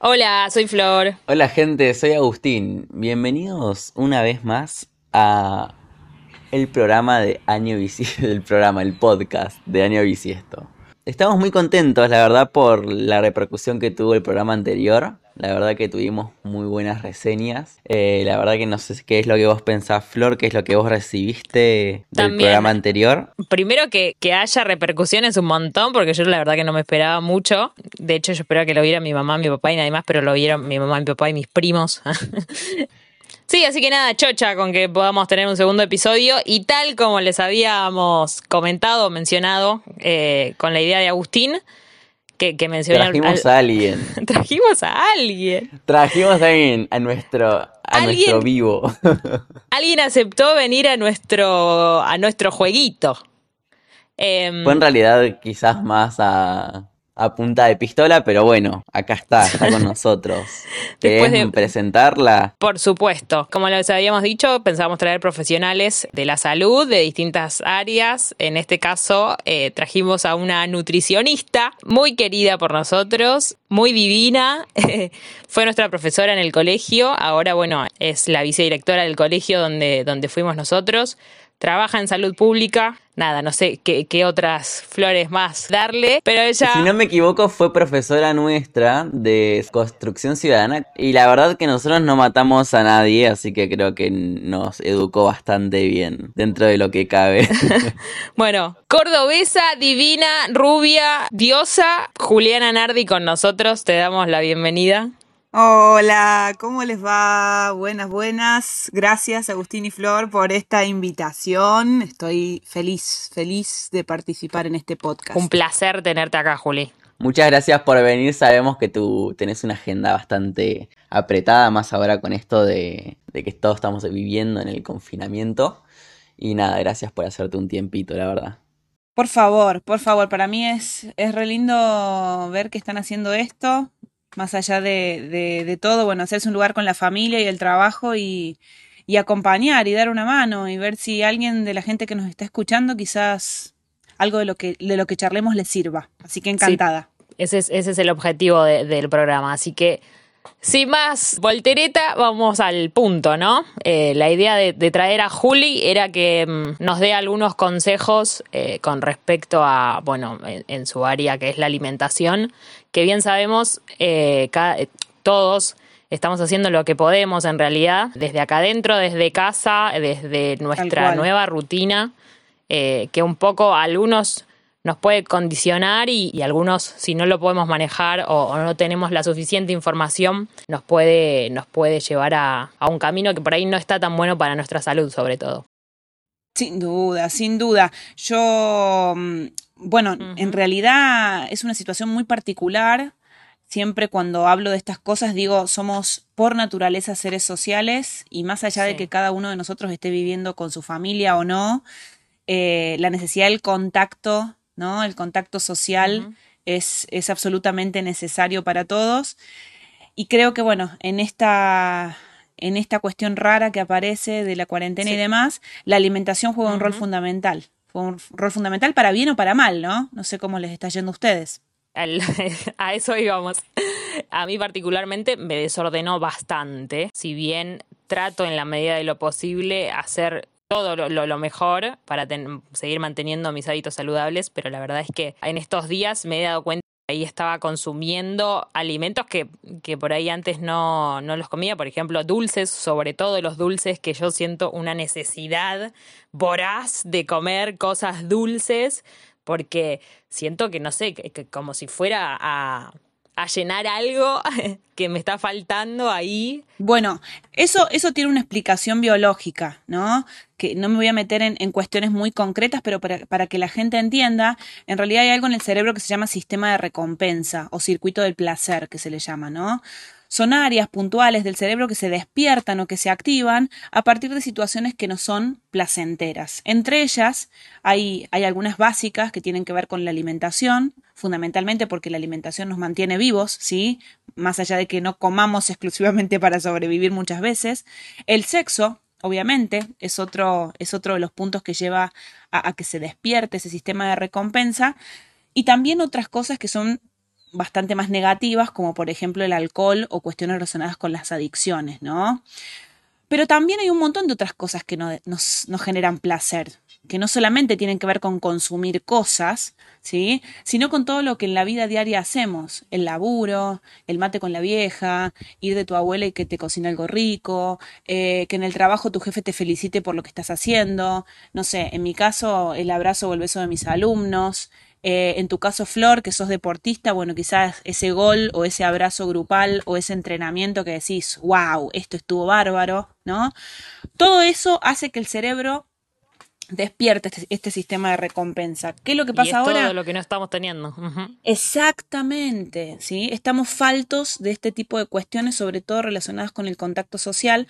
Hola, soy Flor. Hola gente, soy Agustín. Bienvenidos una vez más a el programa de Año Bisiesto, el programa, el podcast de Año Bisiesto. Estamos muy contentos, la verdad, por la repercusión que tuvo el programa anterior. La verdad que tuvimos muy buenas reseñas. Eh, la verdad que no sé qué es lo que vos pensás, Flor, qué es lo que vos recibiste del programa anterior. Primero que, que haya repercusiones un montón, porque yo la verdad que no me esperaba mucho. De hecho, yo esperaba que lo viera mi mamá, mi papá y nadie más, pero lo vieron mi mamá, mi papá y mis primos. Sí, así que nada, chocha con que podamos tener un segundo episodio y tal como les habíamos comentado, mencionado eh, con la idea de Agustín, que, que. Trajimos a alguien. Trajimos a alguien. Trajimos a alguien, a nuestro, a nuestro vivo. alguien aceptó venir a nuestro, a nuestro jueguito. Em, Fue en realidad quizás más a a punta de pistola, pero bueno, acá está, está con nosotros. Después de presentarla? Por supuesto. Como les habíamos dicho, pensábamos traer profesionales de la salud de distintas áreas. En este caso, eh, trajimos a una nutricionista muy querida por nosotros, muy divina. Fue nuestra profesora en el colegio. Ahora, bueno, es la vicedirectora del colegio donde, donde fuimos nosotros trabaja en salud pública. Nada, no sé qué, otras flores más darle, pero ella... Si no me equivoco, fue profesora nuestra de construcción ciudadana y la verdad que nosotros no matamos a nadie, así que creo que nos educó bastante bien dentro de lo que cabe. bueno, cordobesa, divina, rubia, diosa, Juliana Nardi con nosotros, te damos la bienvenida. Hola, ¿cómo les va? Buenas, buenas. Gracias Agustín y Flor por esta invitación. Estoy feliz, feliz de participar en este podcast. Un placer tenerte acá, Juli. Muchas gracias por venir. Sabemos que tú tenés una agenda bastante apretada, más ahora con esto de, que todos estamos viviendo en el confinamiento. Y nada, gracias por hacerte un tiempito, la verdad. Por favor, por favor, para mí es, es re lindo ver que están haciendo esto más allá de, de, todo, bueno, hacerse un lugar con la familia y el trabajo y, y acompañar y dar una mano y ver si alguien de la gente que nos está escuchando quizás algo de lo que, de lo que charlemos le sirva. Así que encantada. ese, es, ese es el objetivo del programa. Así que, sin más voltereta, vamos al punto, ¿no? Eh, la idea de, traer a Juli era que mm, nos dé algunos consejos eh, con respecto a, bueno, en, su área que es la alimentación que bien sabemos, eh, todos estamos haciendo lo que podemos en realidad, desde acá adentro, desde casa, desde nuestra nueva rutina, que un poco algunos nos puede condicionar y, algunos, si no lo podemos manejar o, no tenemos la suficiente información, nos puede, nos puede llevar a, un camino que por ahí no está tan bueno para nuestra salud, sobre todo. Sin duda, sin duda. Yo mm, bueno, en realidad es una situación muy particular. Siempre cuando hablo de estas cosas digo, somos por naturaleza seres sociales y más allá de que cada uno de nosotros esté viviendo con su familia o no, eh, la necesidad del contacto, ¿no? El contacto social es, es absolutamente necesario para todos. Y creo que, bueno, en esta, en esta cuestión rara que aparece de la cuarentena y demás, la alimentación juega un rol fundamental fue un rol fundamental para bien o para mal, ¿no? No sé cómo les está yendo a ustedes. a eso íbamos. A mí particularmente me desordenó bastante, si bien trato en la medida de lo posible hacer todo lo, mejor para seguir manteniendo mis hábitos saludables, pero la verdad es que en estos días me he dado cuenta ahí estaba consumiendo alimentos que, que por ahí antes no, no, los comía, por ejemplo, dulces, sobre todo los dulces, que yo siento una necesidad voraz de comer cosas dulces, porque siento que, no sé, que como si fuera a a llenar algo que me está faltando ahí. Bueno, eso, eso tiene una explicación biológica, ¿no? Que no me voy a meter en, cuestiones muy concretas, pero para, para, que la gente entienda, en realidad hay algo en el cerebro que se llama sistema de recompensa o circuito del placer, que se le llama, ¿no? Son áreas puntuales del cerebro que se despiertan o que se activan a partir de situaciones que no son placenteras. Entre ellas hay, hay algunas básicas que tienen que ver con la alimentación, fundamentalmente porque la alimentación nos mantiene vivos, ¿sí? Más allá de que no comamos exclusivamente para sobrevivir muchas veces. El sexo, obviamente, es otro, es otro de los puntos que lleva a, que se despierte ese sistema de recompensa. Y también otras cosas que son bastante más negativas, como por ejemplo el alcohol o cuestiones relacionadas con las adicciones, ¿no? Pero también hay un montón de otras cosas que nos, nos generan placer, que no solamente tienen que ver con consumir cosas, ¿sí? sino con todo lo que en la vida diaria hacemos, el laburo, el mate con la vieja, ir de tu abuela y que te cocine algo rico, eh, que en el trabajo tu jefe te felicite por lo que estás haciendo, no sé, en mi caso el abrazo o el beso de mis alumnos, eh, en tu caso, Flor, que sos deportista, bueno, quizás ese gol o ese abrazo grupal o ese entrenamiento que decís, wow, esto estuvo bárbaro, ¿no? Todo eso hace que el cerebro despierte este, este, sistema de recompensa. ¿Qué es lo que pasa y ahora? Todo lo que no estamos teniendo. Exactamente, ¿sí? Estamos faltos de este tipo de cuestiones, sobre todo relacionadas con el contacto social.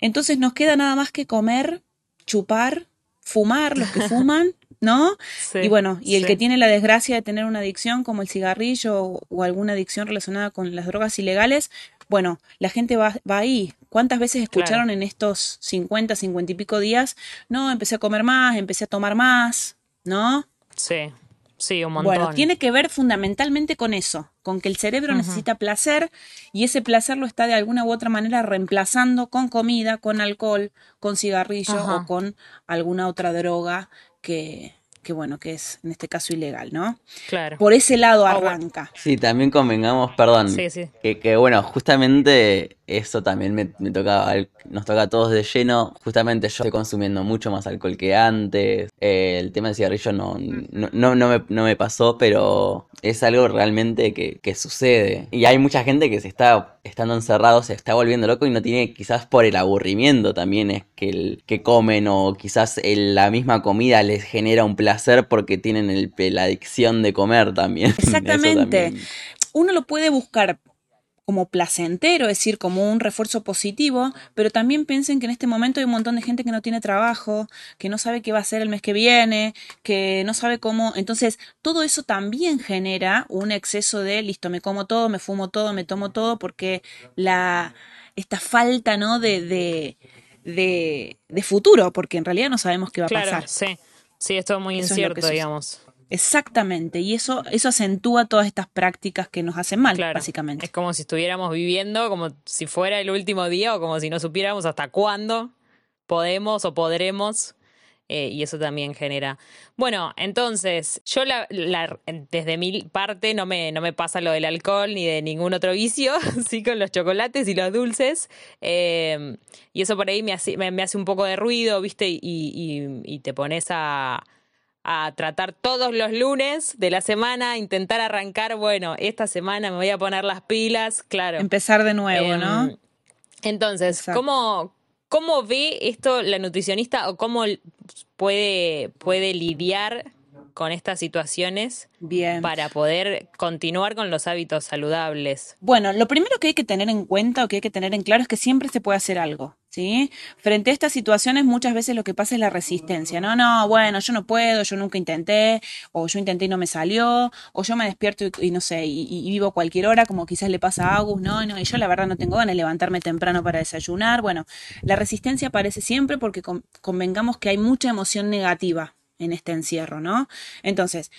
Entonces nos queda nada más que comer, chupar, fumar, los que fuman, ¿no? y bueno, y el que tiene la desgracia de tener una adicción como el cigarrillo o, alguna adicción relacionada con las drogas ilegales, bueno, la gente va, va ahí. ¿Cuántas veces escucharon en estos 50, 50 y pico días? No, empecé a comer más, empecé a tomar más, ¿no? Sí. Sí, un montón. Bueno, tiene que ver fundamentalmente con eso, con que el cerebro necesita placer y ese placer lo está de alguna u otra manera reemplazando con comida, con alcohol, con cigarrillo o con alguna otra droga que, que bueno, que es en este caso ilegal, ¿no? Claro. Por ese lado ah, arranca. Sí, también convengamos, perdón, sí, sí. Que, que, bueno, justamente eso también me, me, toca, nos toca a todos de lleno. Justamente yo estoy consumiendo mucho más alcohol que antes. Eh, el tema del cigarrillo no, no, no, no, me, no me pasó, pero es algo realmente que, que, sucede. Y hay mucha gente que se está, estando encerrado, se está volviendo loco y no tiene, quizás por el aburrimiento también es que, el, que comen o quizás el, la misma comida les genera un placer porque tienen el, la adicción de comer también. Exactamente. Uno lo puede buscar como placentero, es decir, como un refuerzo positivo, pero también piensen que en este momento hay un montón de gente que no tiene trabajo, que no sabe qué va a hacer el mes que viene, que no sabe cómo. Entonces, todo eso también genera un exceso de, listo, me como todo, me fumo todo, me tomo todo, porque la, esta falta, ¿no? De, de, de, de futuro, porque en realidad no sabemos qué va a claro, pasar. Sí, sí, esto es muy incierto, digamos. Exactamente, y eso, eso acentúa todas estas prácticas que nos hacen mal, básicamente. Es como si estuviéramos viviendo como si fuera el último día o como si no supiéramos hasta cuándo podemos o podremos. Eh, y eso también genera. Bueno, entonces, yo la, desde mi parte no me, no me pasa lo del alcohol ni de ningún otro vicio, sí con los chocolates y los dulces. Eh, y eso por ahí me hace, me, hace un poco de ruido, ¿viste? y, y te pones a a tratar todos los lunes de la semana, intentar arrancar, bueno, esta semana me voy a poner las pilas, claro. Empezar de nuevo, ¿no? Em, entonces, ¿cómo, ¿cómo ve esto la nutricionista o cómo puede, puede lidiar con estas situaciones Bien. para poder continuar con los hábitos saludables? Bueno, lo primero que hay que tener en cuenta o que hay que tener en claro es que siempre se puede hacer algo. ¿Sí? Frente a estas situaciones muchas veces lo que pasa es la resistencia, no, no, bueno, yo no puedo, yo nunca intenté, o yo intenté y no me salió, o yo me despierto y, no sé, y, vivo cualquier hora, como quizás le pasa a Agus, no, no, y yo la verdad no tengo ganas de levantarme temprano para desayunar. Bueno, la resistencia aparece siempre porque convengamos que hay mucha emoción negativa en este encierro, ¿no? Entonces,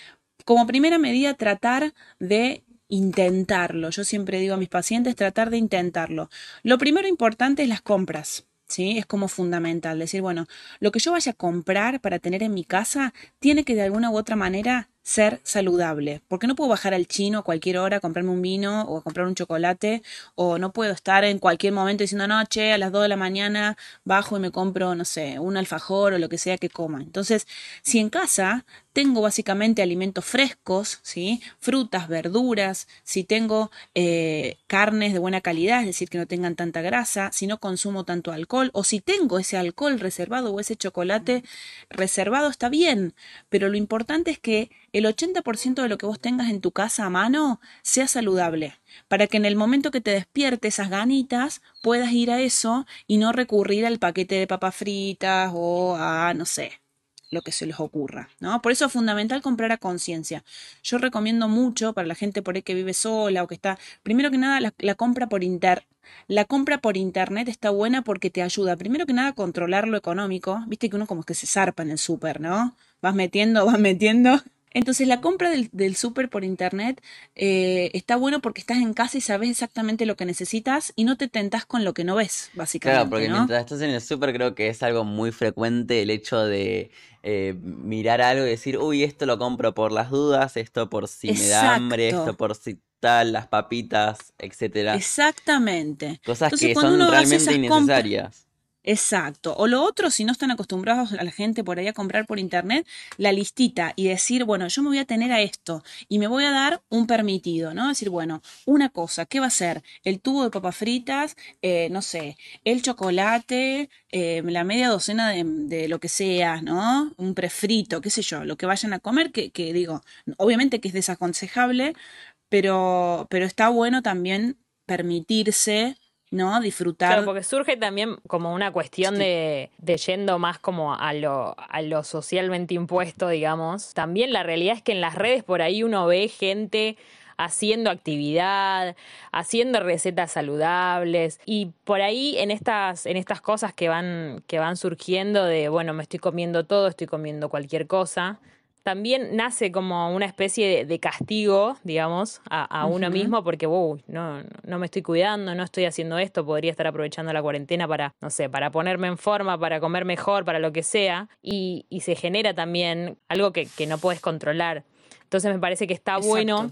como primera medida, tratar de intentarlo. Yo siempre digo a mis pacientes, tratar de intentarlo. Lo primero importante es las compras. ¿Sí? Es como fundamental decir, bueno, lo que yo vaya a comprar para tener en mi casa tiene que de alguna u otra manera ser saludable, porque no puedo bajar al chino a cualquier hora, a comprarme un vino o a comprar un chocolate, o no puedo estar en cualquier momento diciendo, no, che, a las 2 de la mañana bajo y me compro, no sé, un alfajor o lo que sea que coma. Entonces, si en casa tengo básicamente alimentos frescos, ¿sí? frutas, verduras, si tengo eh, carnes de buena calidad, es decir, que no tengan tanta grasa, si no consumo tanto alcohol, o si tengo ese alcohol reservado o ese chocolate reservado, está bien, pero lo importante es que el 80% de lo que vos tengas en tu casa a mano sea saludable, para que en el momento que te despierte esas ganitas puedas ir a eso y no recurrir al paquete de papas fritas o a, no sé, lo que se les ocurra, ¿no? Por eso es fundamental comprar a conciencia. Yo recomiendo mucho para la gente por ahí que vive sola o que está, primero que nada, la, compra por inter, la compra por internet está buena porque te ayuda, primero que nada, a controlar lo económico. Viste que uno como que se zarpa en el súper, ¿no? Vas metiendo, vas metiendo Entonces la compra del, del súper por internet eh, está bueno porque estás en casa y sabes exactamente lo que necesitas y no te tentas con lo que no ves, básicamente. Claro, porque ¿no? mientras estás en el súper creo que es algo muy frecuente el hecho de eh, mirar algo y decir, uy, esto lo compro por las dudas, esto por si me da hambre, esto por si tal, las papitas, etcétera. Exactamente. Cosas Entonces, que son realmente innecesarias. Exacto. O lo otro, si no están acostumbrados a la gente por ahí a comprar por internet, la listita y decir, bueno, yo me voy a tener a esto y me voy a dar un permitido, ¿no? Decir, bueno, una cosa, ¿qué va a ser? El tubo de papas fritas, eh, no sé, el chocolate, eh, la media docena de, lo que sea, ¿no? Un prefrito, qué sé yo, lo que vayan a comer, que, que digo, obviamente que es desaconsejable, pero, pero está bueno también permitirse, ¿no? Disfrutar. Claro, porque surge también como una cuestión Sí. de, de yendo más como a lo, a lo socialmente impuesto, digamos. También la realidad es que en las redes por ahí uno ve gente haciendo actividad, haciendo recetas saludables y por ahí en estas en estas cosas que van que van surgiendo de bueno, me estoy comiendo todo, estoy comiendo cualquier cosa, también nace como una especie de, de castigo, digamos, a, a uno mismo porque, wow, no, no me estoy cuidando, no estoy haciendo esto, podría estar aprovechando la cuarentena para, no sé, para ponerme en forma, para comer mejor, para lo que sea, y, y se genera también algo que, que no puedes controlar. Entonces me parece que está Exacto. bueno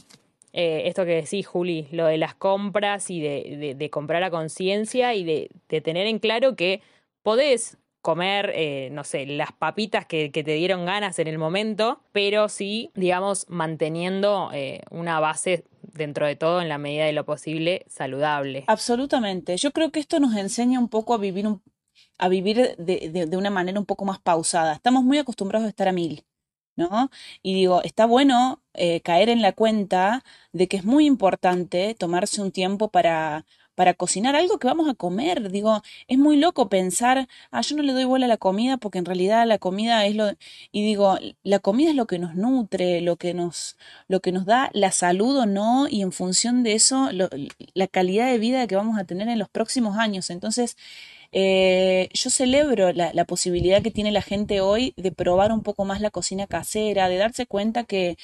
eh, esto que decís, Juli, lo de las compras y de, de- de comprar a conciencia y de, de tener en claro que podés comer, eh, no sé, las papitas que, te dieron ganas en el momento, pero sí, digamos, manteniendo eh, una base dentro de todo, en la medida de lo posible, saludable. Absolutamente. Yo creo que esto nos enseña un poco a vivir un- a vivir de, de- de una manera un poco más pausada. Estamos muy acostumbrados a estar a mil, ¿no? Y digo, está bueno eh, caer en la cuenta de que es muy importante tomarse un tiempo para, para cocinar algo que vamos a comer. Digo, es muy loco pensar, ah, yo no le doy bola a la comida porque en realidad la comida es lo... Y digo, la comida es lo que nos nutre, lo que nos, lo que nos da la salud o no, y en función de eso, lo- la calidad de vida que vamos a tener en los próximos años. Entonces, eh, yo celebro la, posibilidad que tiene la gente hoy de probar un poco más la cocina casera, de darse cuenta que,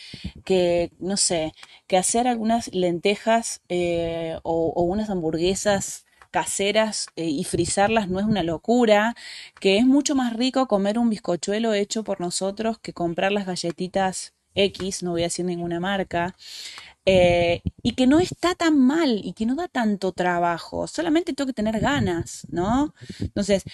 que no sé, que hacer algunas lentejas eh, o, o unas hamburguesas caseras eh, y frizarlas no es una locura, que es mucho más rico comer un bizcochuelo hecho por nosotros que comprar las galletitas X, no voy a decir ninguna marca, eh, y que no está tan mal y que no da tanto trabajo, solamente tengo que tener ganas, ¿no? Entonces,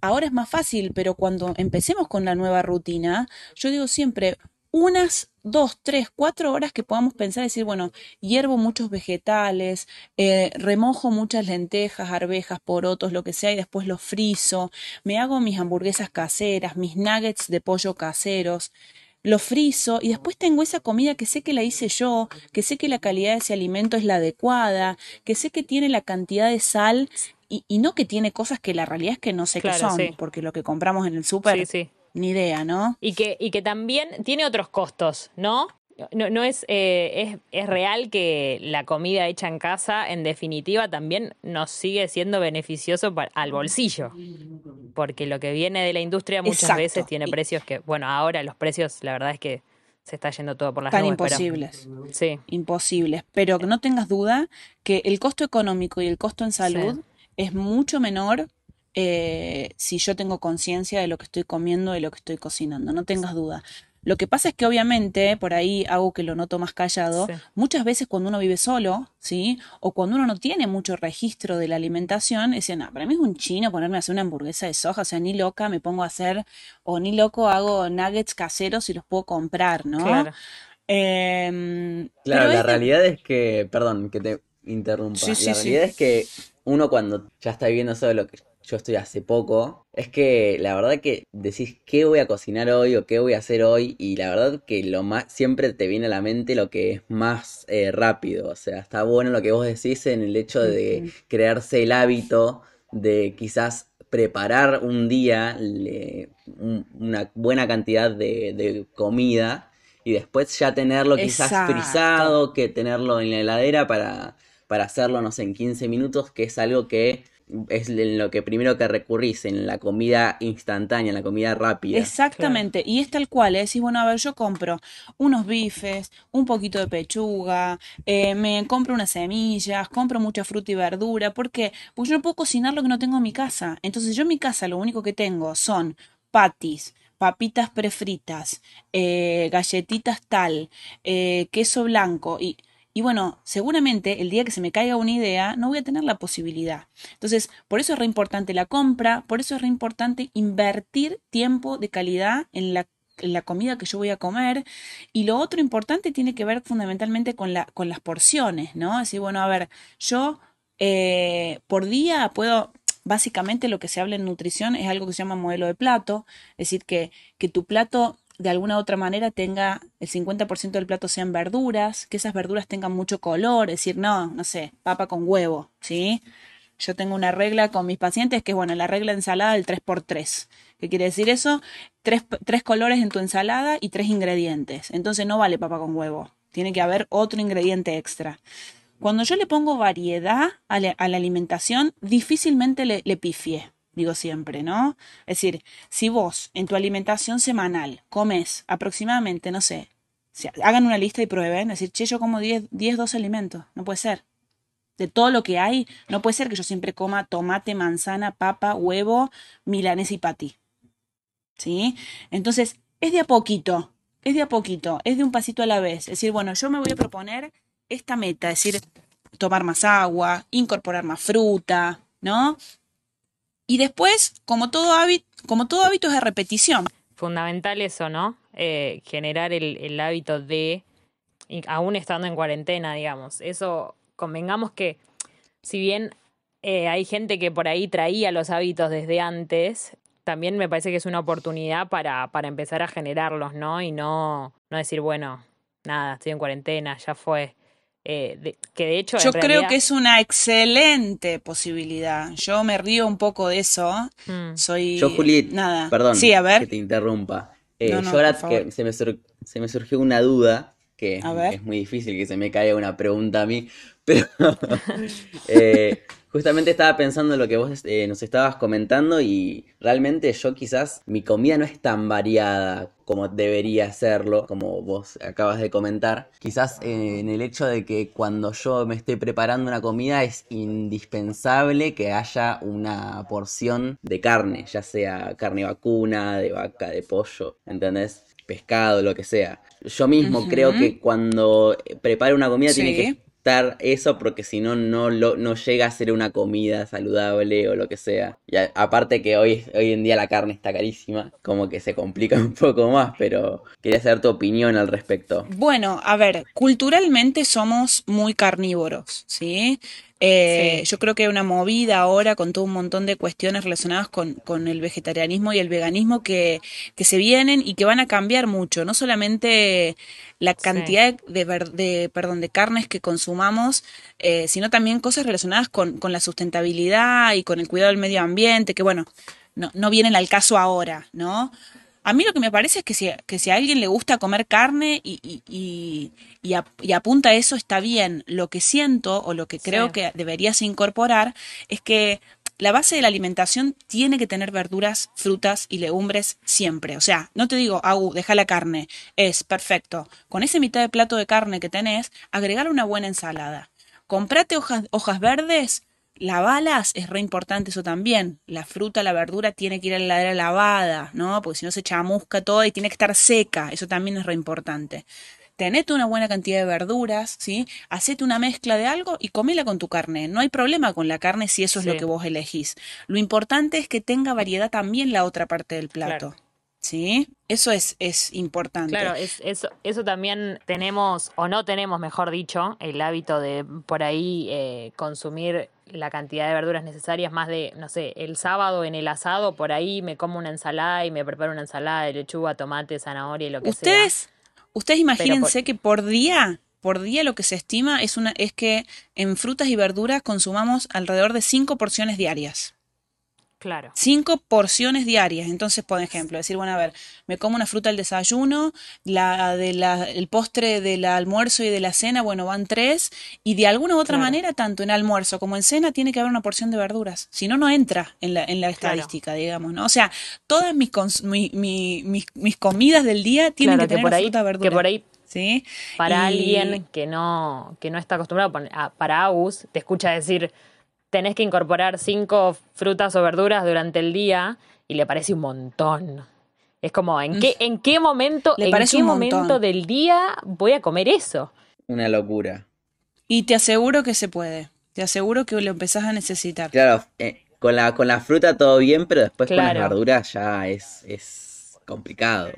ahora es más fácil, pero cuando empecemos con la nueva rutina, yo digo siempre, unas dos, tres, cuatro horas que podamos pensar, decir, bueno, hiervo muchos vegetales, eh, remojo muchas lentejas, arvejas, porotos, lo que sea, y después los frizo, me hago mis hamburguesas caseras, mis nuggets de pollo caseros, lo frizo y después tengo esa comida que sé que la hice yo, que sé que la calidad de ese alimento es la adecuada, que sé que tiene la cantidad de sal y, y no que tiene cosas que la realidad es que no sé qué son, sí. porque lo que compramos en el súper, Sí, sí. ni idea, ¿no? Y que, y que también tiene otros costos, ¿no? No, no es, eh, es, es real que la comida hecha en casa, en definitiva, también nos sigue siendo beneficioso para, al bolsillo. Porque lo que viene de la industria muchas Exacto. veces tiene Y- precios que, bueno, ahora los precios, la verdad es que se está yendo todo por las Tan nubes. pero- imposibles. sí, imposibles, pero que no tengas duda que el costo económico y el costo en salud es mucho menor eh, si yo tengo conciencia de lo que estoy comiendo, de lo que estoy cocinando, no tengas duda. Lo que pasa es que obviamente, por ahí hago que lo noto más callado, Sí. muchas veces cuando uno vive solo, ¿sí? O cuando uno no tiene mucho registro de la alimentación, dicen, no, para mí es un chino ponerme a hacer una hamburguesa de soja, o sea, ni loca me pongo a hacer, o ni loco hago nuggets caseros y los puedo comprar, ¿no? claro. Em, Claro, la es realidad es que, perdón, que te interrumpa. Sí, sí, la sí. realidad es que uno cuando ya está viviendo eso de lo que yo estoy hace poco, es que la verdad que decís qué voy a cocinar hoy o qué voy a hacer hoy y la verdad que lo más siempre te viene a la mente lo que es más eh, rápido, o sea, está bueno lo que vos decís en el hecho de crearse el hábito de quizás preparar un día le- un- una buena cantidad de, de comida y después ya tenerlo quizás frisado, que tenerlo en la heladera para, para para hacerlo, no sé, en 15 minutos, que es algo que es en lo que primero que recurrís, en la comida instantánea, en la comida rápida. Exactamente, y es tal cual, ¿eh? decís, bueno, a ver, yo compro unos bifes, un poquito de pechuga, eh, me compro unas semillas, compro mucha fruta y verdura, ¿por qué? Porque yo no puedo cocinar lo que no tengo en mi casa. Entonces yo en mi casa lo único que tengo son patis, papitas prefritas, eh, galletitas tal, queso blanco y y bueno, seguramente el día que se me caiga una idea, no voy a tener la posibilidad. Entonces, por eso es re importante la compra, por eso es re importante invertir tiempo de calidad en la, comida que yo voy a comer. Y lo otro importante tiene que ver fundamentalmente con, la, con las porciones, ¿no? Así, bueno, a ver, yo eh, por día puedo básicamente lo que se habla en nutrición es algo que se llama modelo de plato, es decir, que, que tu plato de alguna u otra manera tenga el 50% del plato sean verduras, que esas verduras tengan mucho color, es decir, no, no sé, papa con huevo, ¿sí? Yo tengo una regla con mis pacientes que es, bueno, la regla ensalada del 3x3. ¿Qué quiere decir eso? Tres, tres colores en tu ensalada y tres ingredientes. Entonces no vale papa con huevo. Tiene que haber otro ingrediente extra. Cuando yo le pongo variedad a la, alimentación, difícilmente le, le pifie digo siempre, ¿no? Es decir, si vos en tu alimentación semanal comes aproximadamente, no sé, hagan una lista y prueben, es decir, che, yo como 10, 10, 12 alimentos, no puede ser. De todo lo que hay, no puede ser que yo siempre coma tomate, manzana, papa, huevo, milanesa y patí. ¿Sí? Entonces, es de a poquito, es de a poquito, es de un pasito a la vez. Es decir, bueno, yo me voy a proponer esta meta, es decir, tomar más agua, incorporar más fruta, ¿no? Y después, como todo hábito, como todo hábito es de repetición. Fundamental eso, ¿no? Eh, generar el, hábito de, aún estando en cuarentena, digamos. Eso, convengamos que, si bien eh, hay gente que por ahí traía los hábitos desde antes, también me parece que es una oportunidad para, para empezar a generarlos, ¿no? Y no, no decir, bueno, nada, estoy en cuarentena, ya fue. Eh, que de hecho. Yo creo que es una excelente posibilidad. Yo me río un poco de eso. Mm. Soy. Yo, Juli, nada. Perdón sí, a ver. que te interrumpa. Eh, yo ahora que se me, se me surgió una duda, que es muy difícil que se me caiga una pregunta a mí, pero eh, justamente estaba pensando en lo que vos eh, nos estabas comentando y realmente yo quizás mi comida no es tan variada como debería serlo, como vos acabas de comentar. Quizás eh, en el hecho de que cuando yo me estoy preparando una comida es indispensable que haya una porción de carne, ya sea carne vacuna, de vaca, de pollo, ¿entendés? Pescado, lo que sea. Yo mismo creo que cuando preparo una comida tiene que eso porque si no, no, no llega a ser una comida saludable o lo que sea. Y aparte que hoy, hoy en día la carne está carísima, como que se complica un poco más, pero quería saber tu opinión al respecto. Bueno, a ver, culturalmente somos muy carnívoros, ¿sí? Eh, yo creo que hay una movida ahora con todo un montón de cuestiones relacionadas con, el vegetarianismo y el veganismo que, se vienen y que van a cambiar mucho. No solamente la cantidad de, de, perdón, de carnes que consumamos, eh, sino también cosas relacionadas con, la sustentabilidad y con el cuidado del medio ambiente, que bueno, no, no vienen al caso ahora, ¿no? A mí lo que me parece es que si, que si a alguien le gusta comer carne y, y, y, apunta a eso, está bien. Lo que siento o lo que creo que deberías incorporar es que la base de la alimentación tiene que tener verduras, frutas y legumbres siempre. O sea, no te digo, Agu, deja la carne. Es perfecto. Con ese mitad de plato de carne que tenés, agregar una buena ensalada. Comprate hojas, hojas verdes, Lavalas es re importante eso también. La fruta, la verdura tiene que ir a la heladera lavada, ¿no? Porque si no se chamusca todo y tiene que estar seca. Eso también es re importante. Tenete una buena cantidad de verduras, ¿sí? Hacete una mezcla de algo y comela con tu carne. No hay problema con la carne si eso es lo que vos elegís. Lo importante es que tenga variedad también la otra parte del plato. ¿Sí? Eso es, es importante. Claro, es, eso, eso también tenemos, o no tenemos, mejor dicho, el hábito de por ahí eh, consumir la cantidad de verduras necesarias, más de, no sé, el sábado en el asado, por ahí me como una ensalada y me preparo una ensalada de lechuga, tomate, zanahoria y lo que ¿Ustedes, sea. Ustedes imagínense que por día, por día lo que se estima es, una, es que en frutas y verduras consumamos alrededor de cinco porciones diarias. Claro. Cinco porciones diarias. Entonces, por ejemplo, decir, bueno, a ver, me como una fruta al desayuno, la de la, el postre del almuerzo y de la cena, bueno, van tres, y de alguna u otra Claro. manera, tanto en almuerzo como en cena, tiene que haber una porción de verduras. Si no, no entra en la, en la Claro. estadística, digamos, ¿no? O sea, todas mis, mi- mi- mis, mis comidas del día tienen que tener por ahí, fruta verdura. que por ahí ¿Sí? para Y- alguien que no, que no está acostumbrado, a- para Agus, te escucha decir, tenés que incorporar cinco frutas o verduras durante el día y le parece un montón. Es como, ¿en qué, en qué momento, Le en parece qué un momento del día voy a comer eso? Una locura. Y te aseguro que se puede. Te aseguro que lo empezás a necesitar. Claro, eh, con la, con la fruta todo bien, pero después con las verduras ya es, es complicado.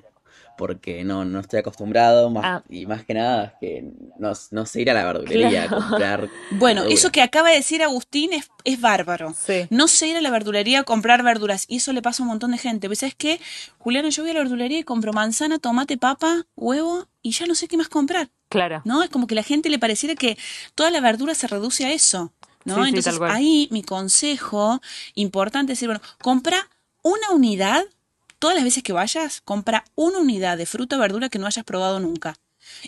Porque no, no estoy acostumbrado, más, Ah. y más que nada es que no, no sé ir a la verdulería a comprar. Bueno, verduras. eso que acaba de decir Agustín es, es bárbaro. Sí. No sé ir a la verdulería a comprar verduras. Y eso le pasa a un montón de gente. ¿Sabes qué? Juliana, yo voy a la verdulería y compro manzana, tomate, papa, huevo y ya no sé qué más comprar. Claro. ¿No? Es como que la gente le pareciera que toda la verdura se reduce a eso. ¿No? Sí, sí, Entonces tal cual. ahí mi consejo importante es decir, bueno, compra una unidad, todas las veces que vayas, compra una unidad de fruta o verdura que no hayas probado nunca.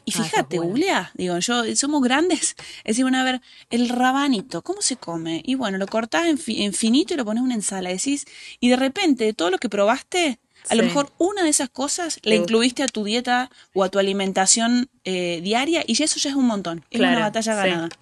Y fíjate, googlea, digo, yo, somos grandes. Es decir, bueno, a ver, el rabanito, ¿cómo se come? Y bueno, lo cortás en, fi- en finito y lo pones en una ensalada, decís, y de repente, de todo lo que probaste, a lo mejor una de esas cosas la incluiste a tu dieta o a tu alimentación eh, diaria y eso ya es un montón. Es Claro, una batalla ganada. Sí,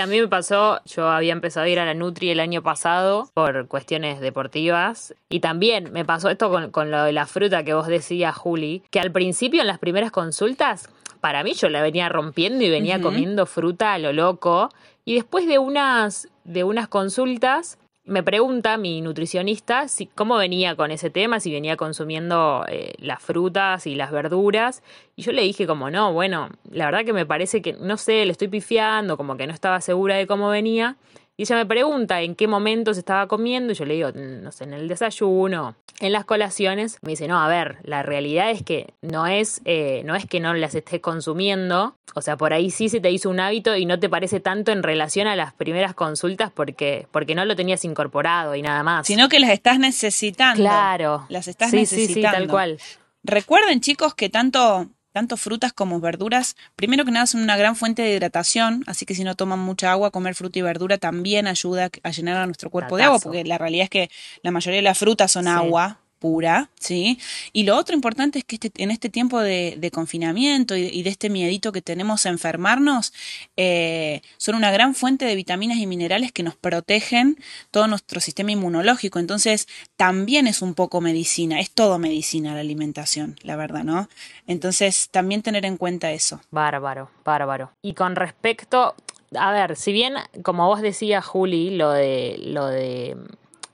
a mí me pasó, yo había empezado a ir a la Nutri el año pasado por cuestiones deportivas y también me pasó esto con, con lo de la fruta que vos decías, Juli, que al principio en las primeras consultas, para mí yo la venía rompiendo y venía comiendo fruta a lo loco y después de unas, de unas consultas me pregunta mi nutricionista si cómo venía con ese tema, si venía consumiendo eh, las frutas y las verduras. Y yo le dije como, no, bueno, la verdad que me parece que, no sé, le estoy pifiando, como que no estaba segura de cómo venía. Y ella me pregunta en qué momento se estaba comiendo y yo le digo, no sé, en el desayuno, en las colaciones. Me dice, no, a ver, la realidad es que no es, eh, no es que no las estés consumiendo. O sea, por ahí sí se te hizo un hábito y no te parece tanto en relación a las primeras consultas porque, porque no lo tenías incorporado y nada más. Sino que las estás necesitando. claro. Las estás sí, sí, necesitando. sí, tal cual. Recuerden, chicos, que tanto, tanto frutas como verduras, primero que nada, son una gran fuente de hidratación, así que si no toman mucha agua, comer fruta y verdura también ayuda a llenar a nuestro cuerpo de agua, porque la realidad es que la mayoría de las frutas son Sí. agua pura, ¿sí? Y lo otro importante es que este, en este tiempo de, confinamiento y, y de este miedito que tenemos a enfermarnos, eh, son una gran fuente de vitaminas y minerales que nos protegen todo nuestro sistema inmunológico. Entonces, también es un poco medicina, es todo medicina la alimentación, la verdad, ¿no? Entonces, también tener en cuenta eso. Bárbaro, bárbaro. Y con respecto, a ver, si bien, como vos decías, Juli, lo de, lo de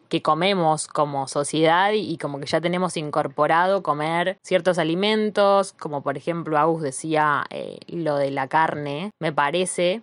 que comemos como sociedad y como que ya tenemos incorporado comer ciertos alimentos, como por ejemplo Agus decía eh, lo de la carne, me parece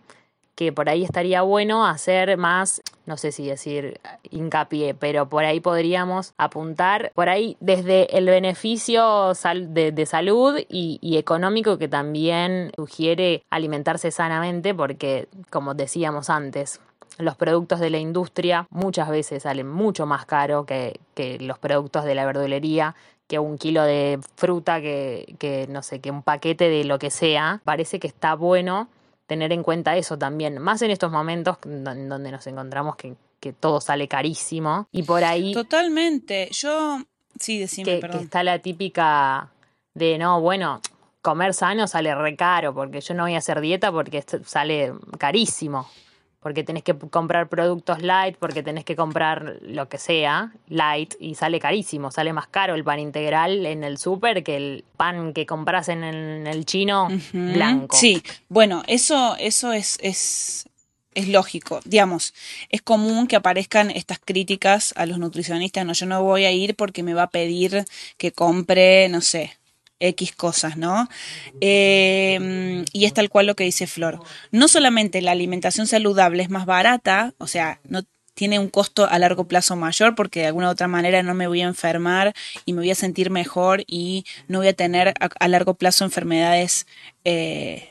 que por ahí estaría bueno hacer más, no sé si decir hincapié, pero por ahí podríamos apuntar, por ahí desde el beneficio sal- de, de salud y, y económico que también sugiere alimentarse sanamente, porque como decíamos antes, los productos de la industria muchas veces salen mucho más caro que, que los productos de la verdulería, que un kilo de fruta, que, que no sé, que un paquete de lo que sea. Parece que está bueno tener en cuenta eso también, más en estos momentos en donde nos encontramos que, que todo sale carísimo y por ahí Totalmente. Yo, sí, decime, que, que está la típica de no, bueno, comer sano sale re caro porque yo no voy a hacer dieta porque sale carísimo. Porque tenés que comprar productos light, porque tenés que comprar lo que sea light y sale carísimo. Sale más caro el pan integral en el súper que el pan que compras en el, chino blanco. Sí, bueno, eso, eso es, es, es lógico. Digamos, es común que aparezcan estas críticas a los nutricionistas. No, yo no voy a ir porque me va a pedir que compre, no sé, X cosas, ¿no? Eh, y es tal cual lo que dice Flor. No solamente la alimentación saludable es más barata, o sea, no tiene un costo a largo plazo mayor porque de alguna u otra manera no me voy a enfermar y me voy a sentir mejor y no voy a tener a, largo plazo enfermedades eh,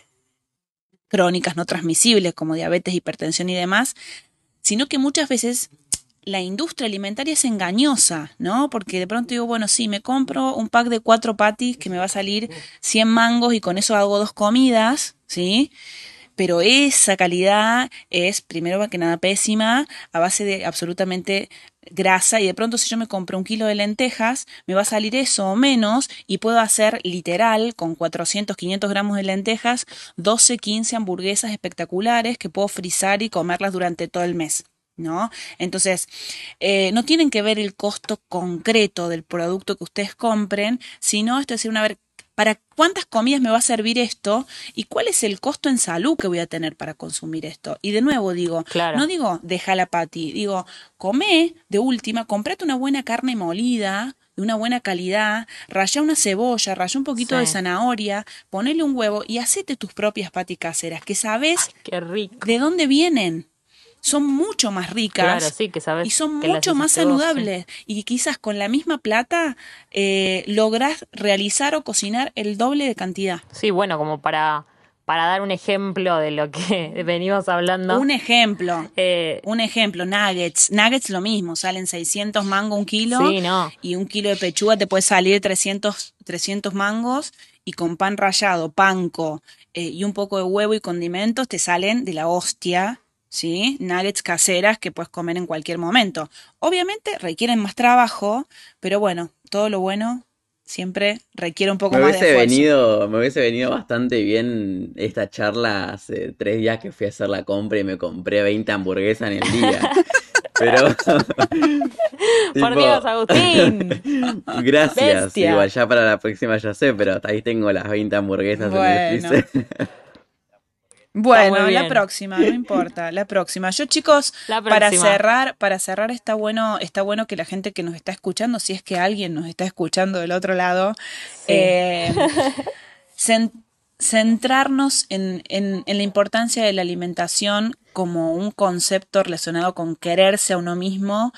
crónicas no transmisibles como diabetes, hipertensión y demás, sino que muchas veces la industria alimentaria es engañosa, ¿no? Porque de pronto digo, bueno, sí, me compro un pack de cuatro patis que me va a salir 100 mangos y con eso hago dos comidas, ¿sí? Pero esa calidad es, primero que nada, pésima, a base de absolutamente grasa y de pronto si yo me compro un kilo de lentejas, me va a salir eso o menos y puedo hacer literal con 400, 500 gramos de lentejas 12, 15 hamburguesas espectaculares que puedo frizar y comerlas durante todo el mes. ¿No? Entonces, eh, no tienen que ver el costo concreto del producto que ustedes compren, sino esto es decir, una ver para cuántas comidas me va a servir esto y cuál es el costo en salud que voy a tener para consumir esto. Y de nuevo digo, no digo deja la pati, digo, come de última, comprate una buena carne molida, de una buena calidad, raya una cebolla, raya un poquito de zanahoria, ponele un huevo y hacete tus propias patis caseras, que sabes de dónde vienen son mucho más ricas y son mucho más saludables. Y quizás con la misma plata eh, logras realizar o cocinar el doble de cantidad. Sí, bueno, como para, para dar un ejemplo de lo que venimos hablando. Un ejemplo. Eh, un ejemplo, nuggets. Nuggets lo mismo, salen 600 mangos un kilo. Y un kilo de pechuga te puede salir 300, 300 mangos. Y con pan rallado, panco eh, y un poco de huevo y condimentos te salen de la hostia ¿sí? Nuggets caseras que puedes comer en cualquier momento. Obviamente requieren más trabajo, pero bueno, todo lo bueno siempre requiere un poco más de esfuerzo. Venido, me hubiese venido bastante bien esta charla hace tres días que fui a hacer la compra y me compré 20 hamburguesas en el día. Pero. Por Dios, Agustín. Gracias. Igual ya para la próxima ya sé, pero hasta ahí tengo las 20 hamburguesas en el. Bueno, la próxima, no importa, la próxima. Yo, chicos, para cerrar, para cerrar está bueno, está bueno que la gente que nos está escuchando, si es que alguien nos está escuchando del otro lado, eh, centrarnos en, en, la importancia de la alimentación como un concepto relacionado con quererse a uno mismo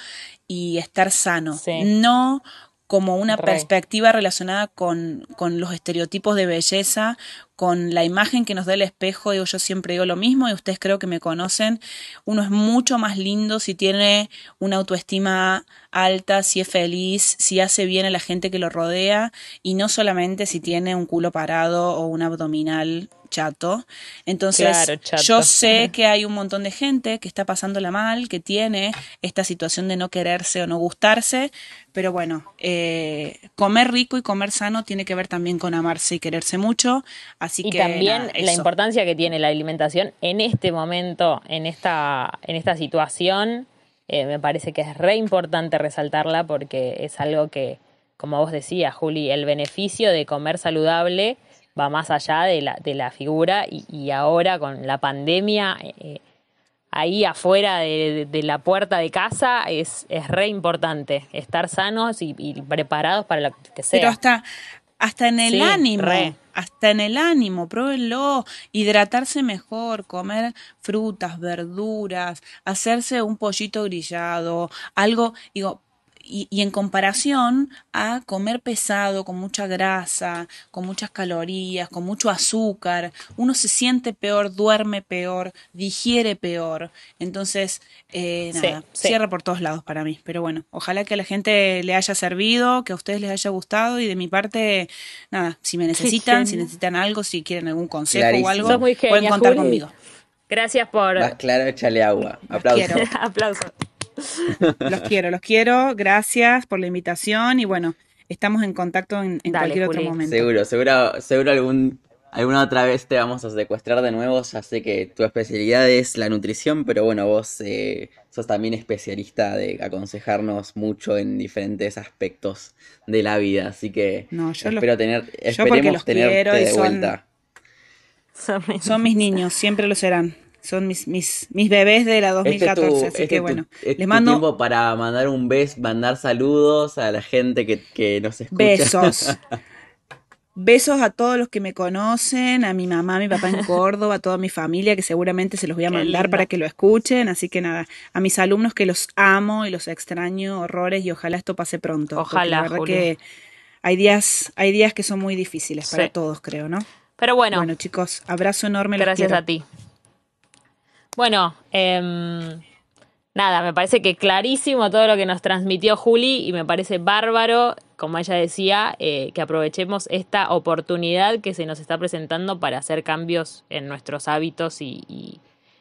y estar sano. No como una perspectiva relacionada con, con, los estereotipos de belleza, con la imagen que nos da el espejo, digo, yo siempre digo lo mismo y ustedes creo que me conocen, uno es mucho más lindo si tiene una autoestima alta, si es feliz, si hace bien a la gente que lo rodea y no solamente si tiene un culo parado o un abdominal chato. Entonces, yo sé que hay un montón de gente que está pasándola mal, que tiene esta situación de no quererse o no gustarse, pero bueno, eh, comer rico y comer sano tiene que ver también con amarse y quererse mucho. Así y que, también la importancia que tiene la alimentación en este momento, en esta, en esta situación, eh, me parece que es re importante resaltarla porque es algo que, como vos decías, Juli, el beneficio de comer saludable va más allá de la, de la figura y, ahora con la pandemia eh, ahí afuera de, la puerta de casa es, es re importante estar sanos y, preparados para lo que sea. Pero hasta, hasta en el ánimo, hasta en el ánimo, pruébenlo, hidratarse mejor, comer frutas, verduras, hacerse un pollito grillado, algo, digo, y, en comparación a comer pesado, con mucha grasa, con muchas calorías, con mucho azúcar, uno se siente peor, duerme peor, digiere peor. Entonces, eh, nada, cierra por todos lados para mí. Pero bueno, ojalá que a la gente le haya servido, que a ustedes les haya gustado y de mi parte, nada, si me necesitan, si necesitan algo, si quieren algún consejo o algo, pueden contar conmigo. Gracias por... Más claro, échale agua. Aplausos. Aplausos. Los quiero, los quiero. Gracias por la invitación y bueno, estamos en contacto en, cualquier otro momento. Seguro, seguro, seguro algún, alguna otra vez te vamos a secuestrar de nuevo. Ya sé que tu especialidad es la nutrición, pero bueno, vos eh, sos también especialista de aconsejarnos mucho en diferentes aspectos de la vida. Así que espero tener, esperemos tenerte de vuelta. son mis niños, siempre lo serán son mis, mis, mis bebés de la 2014, este así que bueno. Este les mando tiempo para mandar un beso, mandar saludos a la gente que, nos escucha. Besos. Besos a todos los que me conocen, a mi mamá, a mi papá en Córdoba, a toda mi familia, que seguramente se los voy a mandar para que lo escuchen. Así que nada, a mis alumnos que los amo y los extraño, horrores, y ojalá esto pase pronto. Ojalá. La verdad que hay días, hay días que son muy difíciles para todos, creo, ¿no? Pero bueno. Bueno, chicos, abrazo enorme. Gracias a ti. Bueno, em, nada, me parece que clarísimo todo lo que nos transmitió Juli y me parece bárbaro, como ella decía, eh, que aprovechemos esta oportunidad que se nos está presentando para hacer cambios en nuestros hábitos y,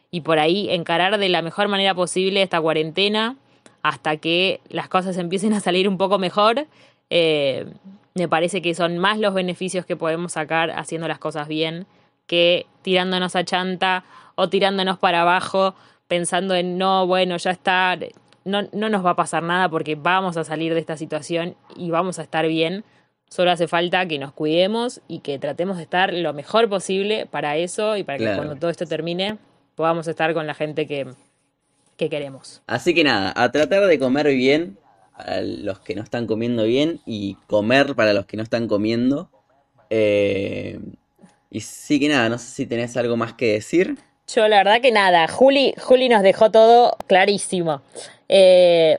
y, por ahí encarar de la mejor manera posible esta cuarentena hasta que las cosas empiecen a salir un poco mejor. Eh, me parece que son más los beneficios que podemos sacar haciendo las cosas bien que tirándonos a chanta o tirándonos para abajo pensando en no, bueno, ya está, no, no nos va a pasar nada porque vamos a salir de esta situación y vamos a estar bien. Solo hace falta que nos cuidemos y que tratemos de estar lo mejor posible para eso y para que cuando todo esto termine podamos estar con la gente que, que queremos. Así que nada, a tratar de comer bien para los que no están comiendo bien y comer para los que no están comiendo. Eh, y sí que nada, no sé si tenés algo más que decir. Yo la verdad que nada, Juli, Juli nos dejó todo clarísimo. Eh,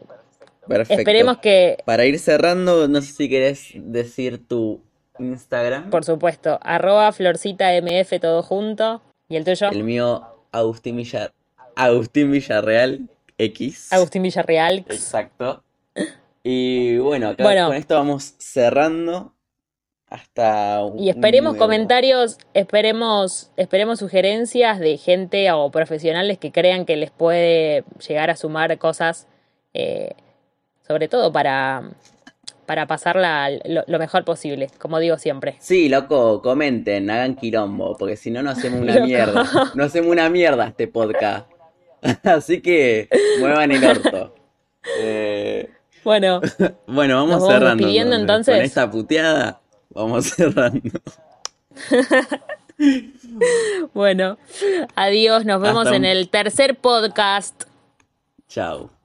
Perfecto. esperemos que, Para ir cerrando, no sé si querés decir tu Instagram. por supuesto, arroba florcita mf todo junto. ¿Y el tuyo? El mío, Agustín Villar, Agustín Villarreal X. Agustín Villarreal. Exacto. Y bueno, acá Bueno. con esto vamos cerrando hasta un Y esperemos comentarios, esperemos, esperemos sugerencias de gente o profesionales que crean que les puede llegar a sumar cosas, eh, sobre todo para, para pasarla lo, lo mejor posible, como digo siempre. Sí, loco, comenten, hagan quilombo, porque si no, no hacemos una Loco. mierda. No hacemos una mierda este podcast. Así que muevan el orto. Eh, Bueno, bueno, vamos cerrando. entonces. Con esta puteada, vamos cerrando. bueno, adiós, nos vemos Hasta en el tercer podcast. Chao.